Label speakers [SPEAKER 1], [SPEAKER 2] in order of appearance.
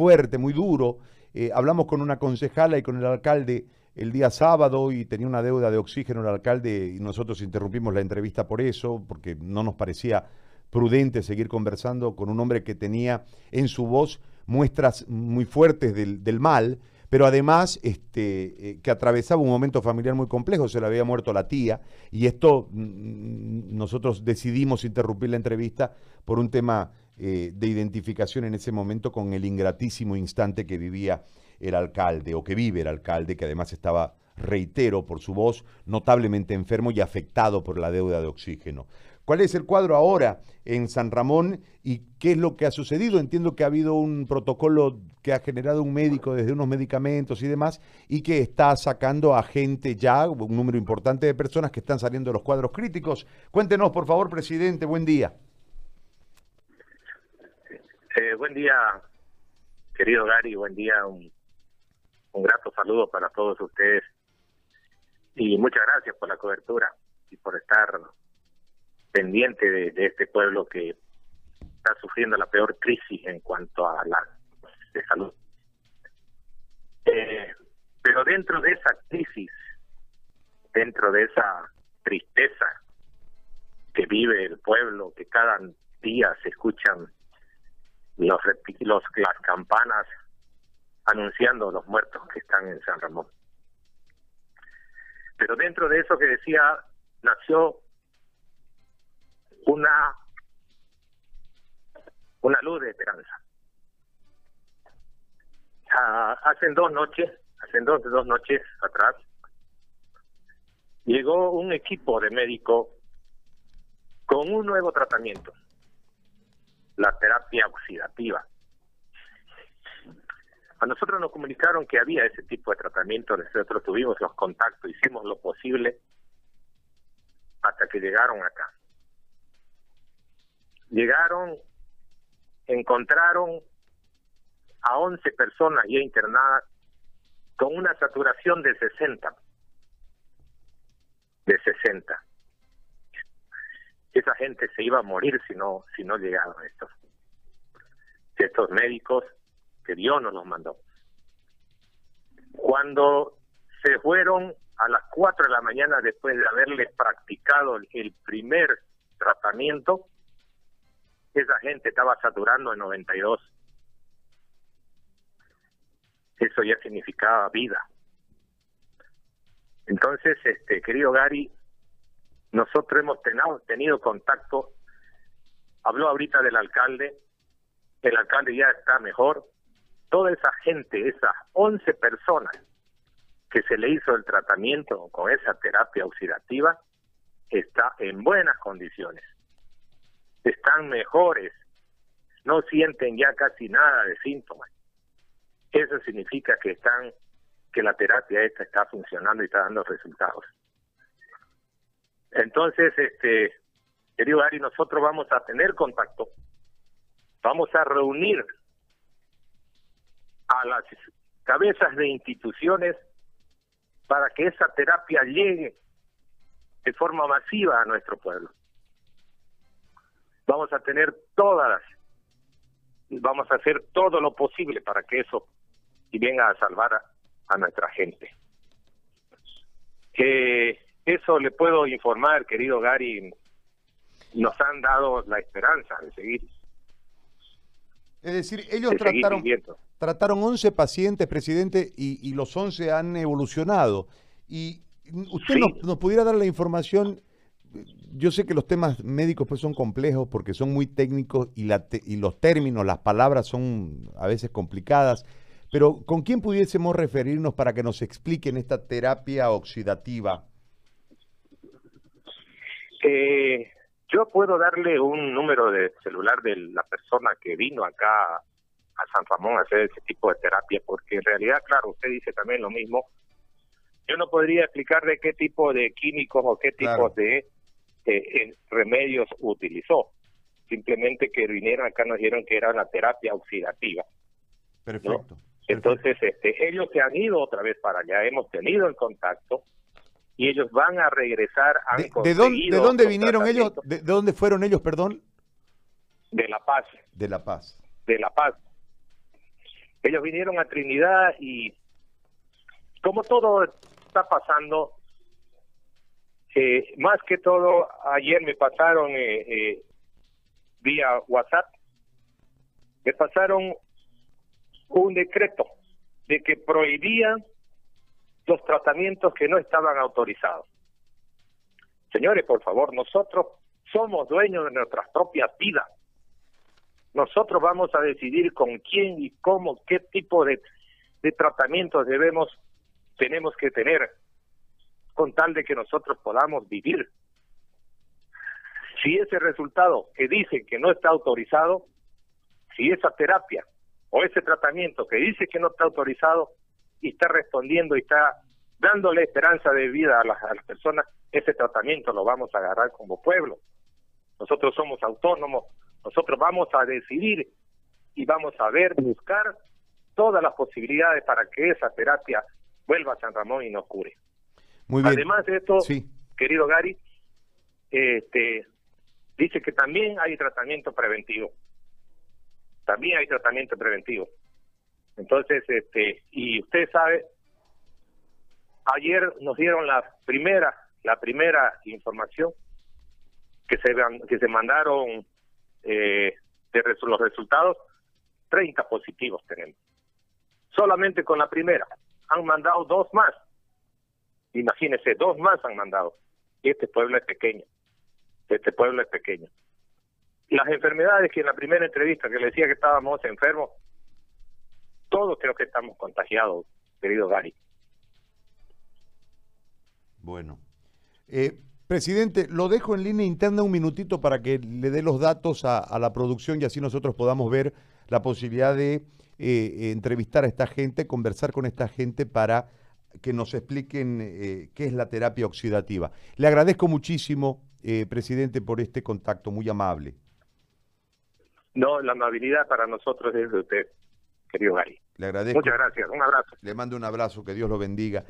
[SPEAKER 1] fuerte, muy duro. Eh, hablamos con una concejala y con el alcalde el día sábado y tenía una deuda de oxígeno el alcalde y nosotros interrumpimos la entrevista por eso, porque no nos parecía prudente seguir conversando con un hombre que tenía en su voz muestras muy fuertes del, mal, pero además este, eh, que atravesaba un momento familiar muy complejo, se le había muerto la tía, y esto mm, mm, nosotros decidimos interrumpir la entrevista por un tema eh, de identificación en ese momento con el ingratísimo instante que vivía el alcalde, o que vive el alcalde, que además estaba, reitero, por su voz, notablemente enfermo y afectado por la deuda de oxígeno. ¿Cuál es el cuadro ahora en San Ramón y qué es lo que ha sucedido? Entiendo que ha habido un protocolo que ha generado un médico desde unos medicamentos y demás y que está sacando a gente ya, un número importante de personas que están saliendo de los cuadros críticos. Cuéntenos, por favor, presidente, buen día.
[SPEAKER 2] Eh, buen día, querido Gary, buen día, un, un grato saludo para todos ustedes y muchas gracias por la cobertura y por estar pendiente de, este pueblo que está sufriendo la peor crisis en cuanto a la de salud. Eh, pero dentro de esa crisis, dentro de esa tristeza que vive el pueblo, que cada día se escuchan los, los las campanas anunciando los muertos que están en San Ramón. Pero dentro de eso que decía, nació una, una luz de esperanza. Ah, hace dos noches, hace dos, dos noches atrás, llegó un equipo de médicos con un nuevo tratamiento, la terapia oxidativa. A nosotros nos comunicaron que había ese tipo de tratamiento, nosotros tuvimos los contactos, hicimos lo posible hasta que llegaron acá llegaron, encontraron a 11 personas ya internadas con una saturación de 60. De 60. Esa gente se iba a morir si no, si no llegaban estos, estos médicos que Dios nos los mandó. Cuando se fueron a las 4 de la mañana después de haberles practicado el primer tratamiento, esa gente estaba saturando en 92. Eso ya significaba vida. Entonces, este querido Gary, nosotros hemos tenido, contacto, habló ahorita del alcalde, el alcalde ya está mejor, toda esa gente, esas 11 personas que se le hizo el tratamiento con esa terapia oxidativa, está en buenas condiciones. Están mejores, no sienten ya casi nada de síntomas. Eso significa que están, que la terapia esta está funcionando y está dando resultados. Entonces, este, querido Ari, nosotros vamos a tener contacto, vamos a reunir a las cabezas de instituciones para que esa terapia llegue de forma masiva a nuestro pueblo vamos a tener todas, vamos a hacer todo lo posible para que eso venga a salvar a, nuestra gente. Que eso le puedo informar, querido Gary, nos han dado la esperanza de seguir.
[SPEAKER 1] Es decir, ellos trataron, trataron 11 pacientes, presidente, y, y, los 11 han evolucionado. Y usted nos, nos, pudiera dar la información yo sé que los temas médicos pues son complejos porque son muy técnicos y, la y los términos, las palabras son a veces complicadas, pero ¿con quién pudiésemos referirnos para que nos expliquen esta terapia oxidativa?
[SPEAKER 2] Eh, yo puedo darle un número de celular de la persona que vino acá a San Ramón a hacer ese tipo de terapia, porque en realidad, claro, usted dice también lo mismo. Yo no podría explicar de qué tipo de químicos o qué tipo de eh, remedios utilizó. Simplemente que vinieron acá nos dijeron que era la terapia oxidativa.
[SPEAKER 1] Perfecto.
[SPEAKER 2] Entonces, este, ellos se han ido otra vez para allá, hemos tenido el contacto y ellos van a regresar.
[SPEAKER 1] de, dónde, ¿De dónde vinieron ellos? De, dónde fueron ellos, perdón?
[SPEAKER 2] De La Paz.
[SPEAKER 1] De La Paz.
[SPEAKER 2] De La Paz. Ellos vinieron a Trinidad y como todo está pasando, eh, más que todo, ayer me pasaron eh, eh, vía WhatsApp, me pasaron un decreto de que prohibían los tratamientos que no estaban autorizados. Señores, por favor, nosotros somos dueños de nuestras propias vidas. Nosotros vamos a decidir con quién y cómo, qué tipo de, de tratamientos debemos, tenemos que tener con tal de que nosotros podamos vivir. Si ese resultado que dice que no está autorizado, si esa terapia o ese tratamiento que dice que no está autorizado y está respondiendo y está dándole esperanza de vida a las, a las personas, ese tratamiento lo vamos a agarrar como pueblo. Nosotros somos autónomos, nosotros vamos a decidir y vamos a ver, buscar todas las posibilidades para que esa terapia vuelva a San Ramón y nos cure.
[SPEAKER 1] Muy bien.
[SPEAKER 2] Además de esto,
[SPEAKER 1] Sí.
[SPEAKER 2] querido Gary, este, dice que también hay tratamiento preventivo. También hay tratamiento preventivo. Entonces, este, y usted sabe, ayer nos dieron la primera, la primera información que se que se mandaron eh, de resu- los resultados, 30 positivos tenemos. Solamente con la primera. Han mandado dos más. Imagínense, dos más han mandado. Y este pueblo es pequeño. Este pueblo es pequeño. Las enfermedades que en la primera entrevista que le decía que estábamos enfermos, todos creo que estamos contagiados, querido Gary.
[SPEAKER 1] Bueno. Eh, presidente, lo dejo en línea interna un minutito para que le dé los datos a, a la producción y así nosotros podamos ver la posibilidad de eh, eh, entrevistar a esta gente, conversar con esta gente para que nos expliquen eh, qué es la terapia oxidativa. Le agradezco muchísimo, eh, presidente, por este contacto muy amable.
[SPEAKER 2] No, la amabilidad para nosotros es de usted, querido Gary.
[SPEAKER 1] Le agradezco.
[SPEAKER 2] Muchas gracias. Un abrazo.
[SPEAKER 1] Le mando un abrazo, que Dios lo bendiga.